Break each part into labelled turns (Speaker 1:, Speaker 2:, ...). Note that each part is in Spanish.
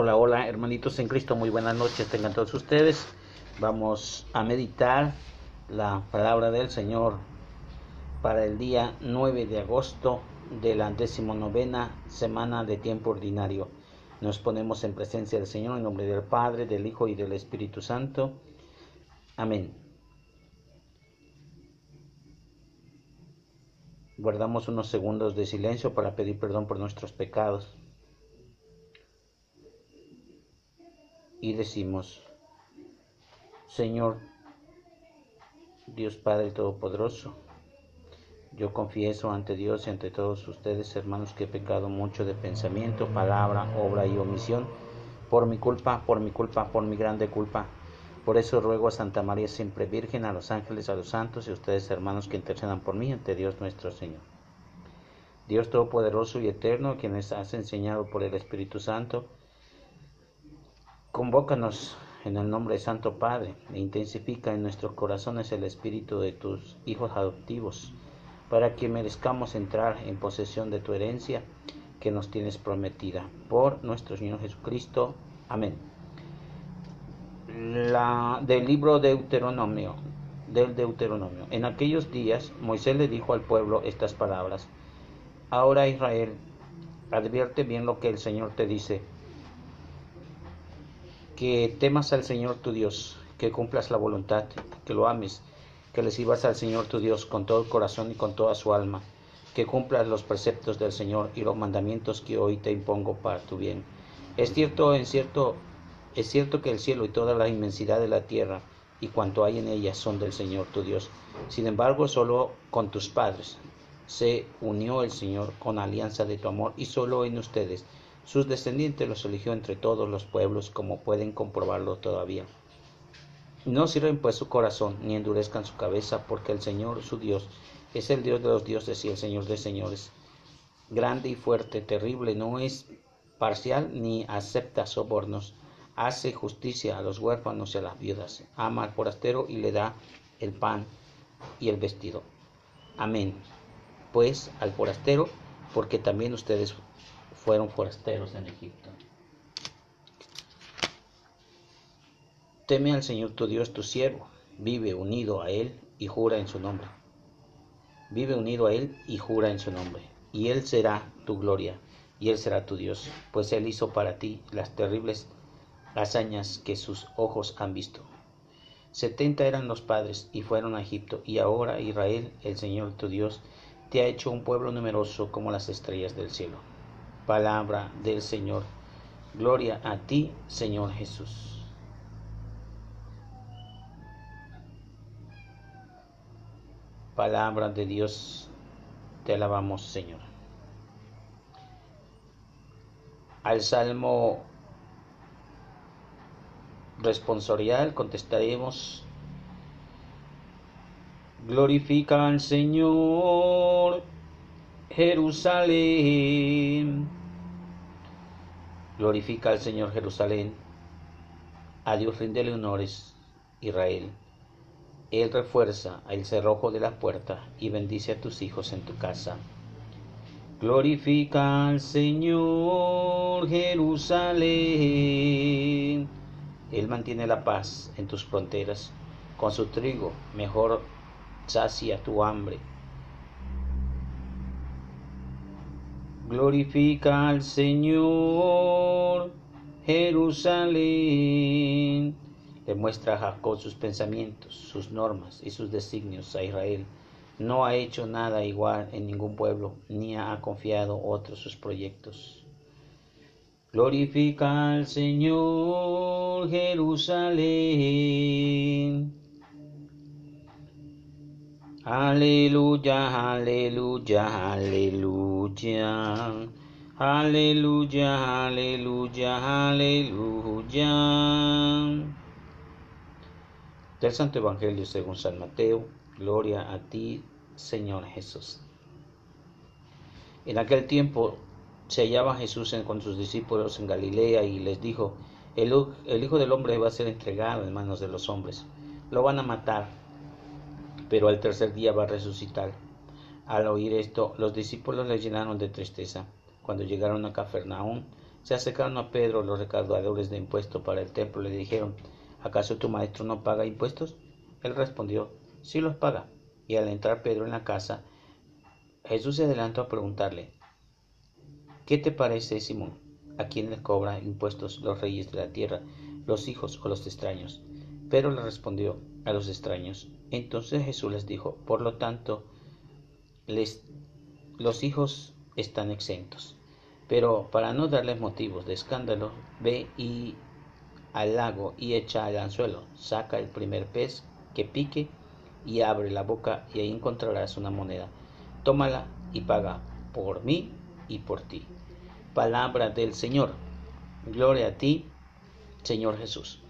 Speaker 1: Hola, hola, hermanitos en Cristo, muy buenas noches tengan todos ustedes. Vamos a meditar la palabra del Señor para el día 9 de agosto de la decimonovena semana de tiempo ordinario. Nos ponemos en presencia del Señor en nombre del Padre, del Hijo y del Espíritu Santo. Amén. Guardamos unos segundos de silencio para pedir perdón por nuestros pecados. Y decimos, Señor, Dios Padre Todopoderoso, yo confieso ante Dios y ante todos ustedes, hermanos, que he pecado mucho de pensamiento, palabra, obra y omisión, por mi culpa, por mi culpa, por mi grande culpa. Por eso ruego a Santa María siempre Virgen, a los ángeles, a los santos y a ustedes, hermanos, que intercedan por mí ante Dios nuestro Señor. Dios Todopoderoso y Eterno, quienes has enseñado por el Espíritu Santo, Convócanos en el nombre de Santo Padre e intensifica en nuestros corazones el espíritu de tus hijos adoptivos, para que merezcamos entrar en posesión de tu herencia que nos tienes prometida. Por nuestro Señor Jesucristo. Amén. La, del libro Deuteronomio, del Deuteronomio. En aquellos días Moisés le dijo al pueblo estas palabras. Ahora Israel, advierte bien lo que el Señor te dice que temas al Señor tu Dios, que cumplas la voluntad, que lo ames, que le sirvas al Señor tu Dios con todo el corazón y con toda su alma, que cumplas los preceptos del Señor y los mandamientos que hoy te impongo para tu bien. Es cierto, en cierto, es cierto que el cielo y toda la inmensidad de la tierra y cuanto hay en ella son del Señor tu Dios. Sin embargo, solo con tus padres se unió el Señor con alianza de tu amor y solo en ustedes sus descendientes los eligió entre todos los pueblos, como pueden comprobarlo todavía. No sirven pues su corazón, ni endurezcan su cabeza, porque el Señor, su Dios, es el Dios de los dioses y el Señor de señores. Grande y fuerte, terrible, no es parcial ni acepta sobornos. Hace justicia a los huérfanos y a las viudas. Ama al forastero y le da el pan y el vestido. Amén. Pues al forastero, porque también ustedes fueron forasteros en Egipto. Teme al Señor tu Dios, tu siervo, vive unido a Él y jura en su nombre. Vive unido a Él y jura en su nombre. Y Él será tu gloria, y Él será tu Dios, pues Él hizo para ti las terribles hazañas que sus ojos han visto. Setenta eran los padres y fueron a Egipto, y ahora Israel, el Señor tu Dios, te ha hecho un pueblo numeroso como las estrellas del cielo palabra del Señor. Gloria a ti, Señor Jesús. Palabra de Dios, te alabamos, Señor. Al salmo responsorial contestaremos, glorifica al Señor Jerusalén. Glorifica al Señor Jerusalén. A Dios ríndele honores, Israel. Él refuerza el cerrojo de la puerta y bendice a tus hijos en tu casa. Glorifica al Señor Jerusalén. Él mantiene la paz en tus fronteras. Con su trigo mejor sacia tu hambre Glorifica al Señor, Jerusalén. Le muestra a Jacob sus pensamientos, sus normas y sus designios a Israel. No ha hecho nada igual en ningún pueblo, ni ha confiado otros sus proyectos. Glorifica al Señor, Jerusalén. Aleluya, aleluya, aleluya. Aleluya, aleluya, aleluya. Del Santo Evangelio según San Mateo, gloria a ti, Señor Jesús. En aquel tiempo se hallaba Jesús con sus discípulos en Galilea y les dijo, el, el Hijo del Hombre va a ser entregado en manos de los hombres, lo van a matar pero al tercer día va a resucitar. Al oír esto, los discípulos le llenaron de tristeza. Cuando llegaron a Cafarnaúm, Se acercaron a Pedro los recaudadores de impuestos para el templo y le dijeron, ¿acaso tu maestro no paga impuestos? Él respondió, sí los paga. Y al entrar Pedro en la casa, Jesús se adelantó a preguntarle, ¿qué te parece, Simón? ¿A quién le cobra impuestos los reyes de la tierra, los hijos o los extraños? Pedro le respondió, a los extraños. Entonces Jesús les dijo, por lo tanto, los hijos están exentos. Pero para no darles motivos de escándalo, ve y al lago y echa al anzuelo, saca el primer pez que pique y abre la boca y ahí encontrarás una moneda. Tómala y paga por mí y por ti. Palabra del Señor. Gloria a ti, Señor Jesús.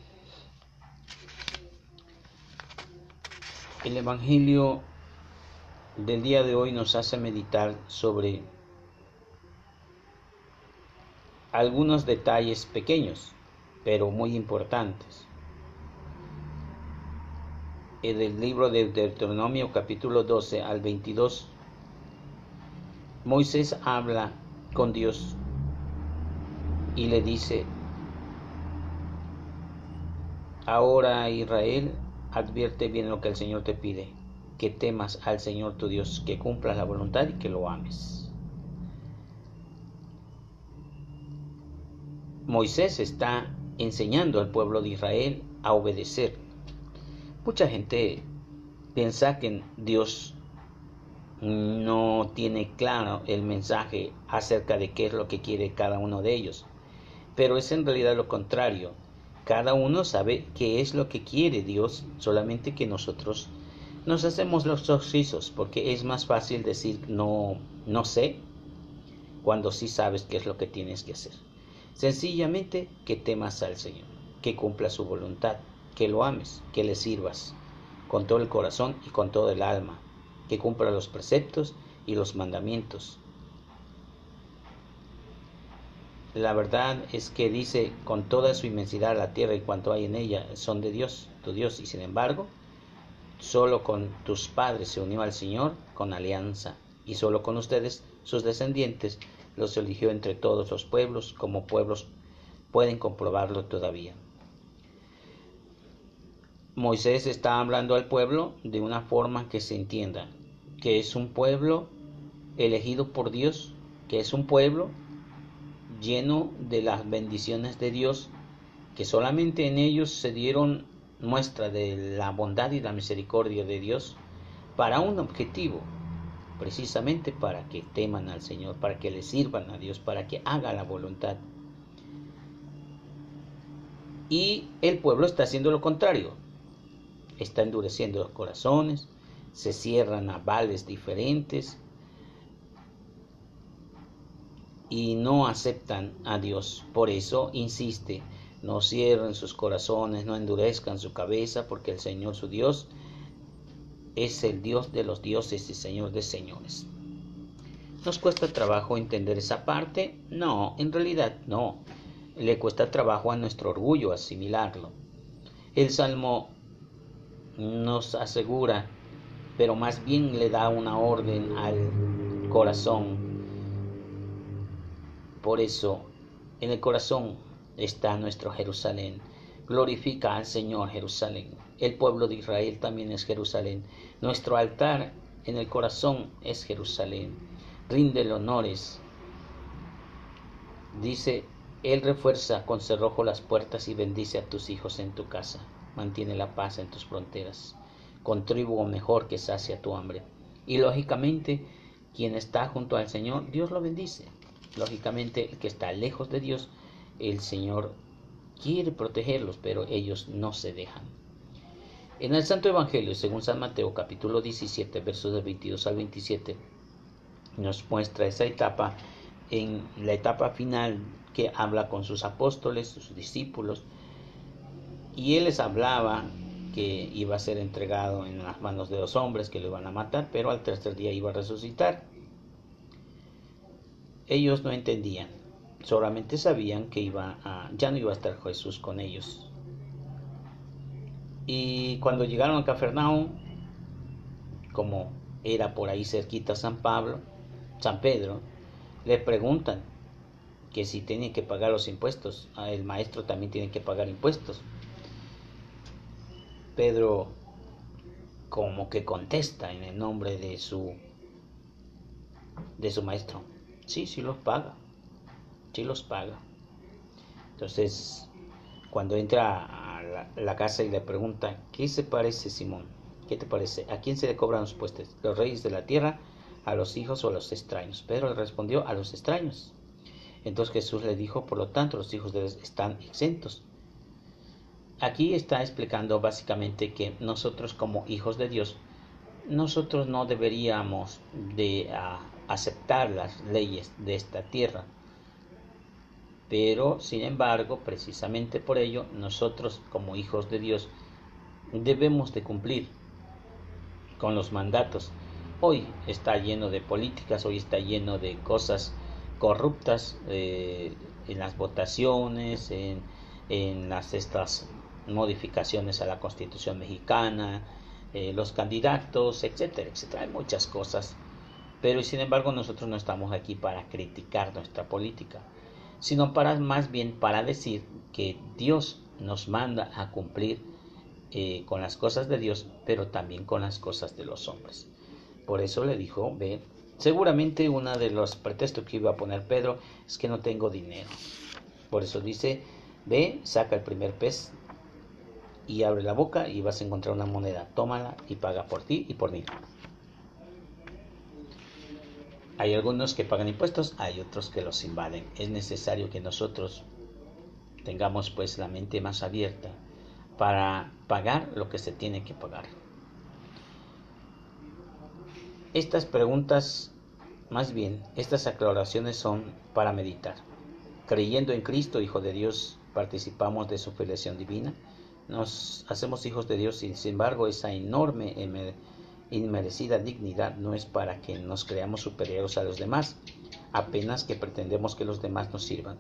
Speaker 1: El Evangelio del día de hoy nos hace meditar sobre algunos detalles pequeños, pero muy importantes. En el libro de Deuteronomio capítulo 12 al 22, Moisés habla con Dios y le dice, ahora Israel, advierte bien lo que el Señor te pide, que temas al Señor tu Dios, que cumplas la voluntad y que lo ames. Moisés está enseñando al pueblo de Israel a obedecer. Mucha gente piensa que Dios no tiene claro el mensaje acerca de qué es lo que quiere cada uno de ellos, pero es en realidad lo contrario. Cada uno sabe qué es lo que quiere Dios, solamente que nosotros nos hacemos los oxisos, porque es más fácil decir no, no sé, cuando sí sabes qué es lo que tienes que hacer. Sencillamente que temas al Señor, que cumpla su voluntad, que lo ames, que le sirvas con todo el corazón y con todo el alma, que cumpla los preceptos y los mandamientos. La verdad es que dice con toda su inmensidad la tierra y cuanto hay en ella son de Dios, tu Dios, y sin embargo, solo con tus padres se unió al Señor con alianza, y solo con ustedes, sus descendientes, los eligió entre todos los pueblos como pueblos pueden comprobarlo todavía. Moisés está hablando al pueblo de una forma que se entienda, que es un pueblo elegido por Dios, que es un pueblo lleno de las bendiciones de Dios, que solamente en ellos se dieron muestra de la bondad y la misericordia de Dios para un objetivo, precisamente para que teman al Señor, para que le sirvan a Dios, para que haga la voluntad. Y el pueblo está haciendo lo contrario, está endureciendo los corazones, se cierran a vales diferentes y no aceptan a Dios. Por eso insiste, no cierren sus corazones, no endurezcan su cabeza, porque el Señor su Dios es el Dios de los dioses y Señor de señores. ¿Nos cuesta trabajo entender esa parte? No, en realidad no. Le cuesta trabajo a nuestro orgullo asimilarlo. El Salmo nos asegura, pero más bien le da una orden al corazón. Por eso, en el corazón está nuestro Jerusalén. Glorifica al Señor Jerusalén. El pueblo de Israel también es Jerusalén. Nuestro altar en el corazón es Jerusalén. Rinde honores. Dice, Él refuerza con cerrojo las puertas y bendice a tus hijos en tu casa. Mantiene la paz en tus fronteras. Contribuo mejor que sacia tu hambre. Y lógicamente, quien está junto al Señor, Dios lo bendice. Lógicamente, el que está lejos de Dios, el Señor quiere protegerlos, pero ellos no se dejan. En el Santo Evangelio, según San Mateo capítulo 17, versos del 22 al 27, nos muestra esa etapa en la etapa final que habla con sus apóstoles, sus discípulos, y él les hablaba que iba a ser entregado en las manos de los hombres que lo iban a matar, pero al tercer día iba a resucitar. Ellos no entendían, solamente sabían que iba a, ya no iba a estar Jesús con ellos, y cuando llegaron a Cafarnaúm, como era por ahí cerquita San Pablo, San Pedro, le preguntan, que si tiene que pagar los impuestos, ah, el maestro también tiene que pagar impuestos. Pedro como que contesta en el nombre de su de su maestro. Sí, sí los paga. Sí los paga. Entonces, cuando entra a la, casa y le pregunta, ¿qué se parece, Simón? ¿Qué te parece? ¿A quién se le cobran los puestos? ¿Los reyes de la tierra, a los hijos o a los extraños? Pedro le respondió, a los extraños. Entonces Jesús le dijo, por lo tanto, los hijos de Dios están exentos. Aquí está explicando básicamente que nosotros como hijos de Dios, nosotros no deberíamos de uh, aceptar las leyes de esta tierra. Pero, sin embargo, precisamente por ello, nosotros como hijos de Dios debemos de cumplir con los mandatos. Hoy está lleno de políticas, hoy está lleno de cosas corruptas eh, en las votaciones, en, en, las estas modificaciones a la Constitución mexicana, eh, los candidatos, etcétera, etcétera. Hay muchas cosas, pero sin embargo nosotros no estamos aquí para criticar nuestra política, sino para más bien para decir que Dios nos manda a cumplir eh, con las cosas de Dios, pero también con las cosas de los hombres. Por eso le dijo, ve, seguramente uno de los pretextos que iba a poner Pedro es que no tengo dinero. Por eso dice, ve, saca el primer pez y abre la boca y vas a encontrar una moneda. Tómala y paga por ti y por mí. Hay algunos que pagan impuestos, hay otros que los invaden. Es necesario que nosotros tengamos pues la mente más abierta para pagar lo que se tiene que pagar. Estas preguntas, más bien, estas aclaraciones son para meditar. Creyendo en Cristo, Hijo de Dios, participamos de su filiación divina. Nos hacemos hijos de Dios sin embargo esa enorme, inmerecida dignidad no es para que nos creamos superiores a los demás, apenas que pretendemos que los demás nos sirvan.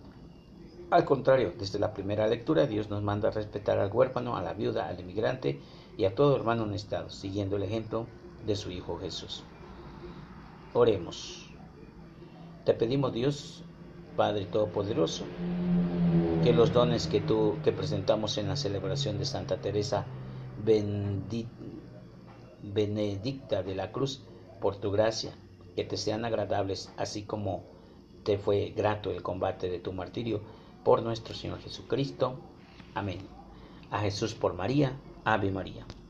Speaker 1: Al contrario, desde la primera lectura Dios nos manda a respetar al huérfano, a la viuda, al inmigrante y a todo hermano en estado, siguiendo el ejemplo de su Hijo Jesús. Oremos. Te pedimos Dios, Padre Todopoderoso, que los dones que tú que presentamos en la celebración de Santa Teresa Benedicta de la Cruz, por tu gracia, que te sean agradables, así como te fue grato el combate de tu martirio por nuestro Señor Jesucristo. Amén. A Jesús por María. Ave María.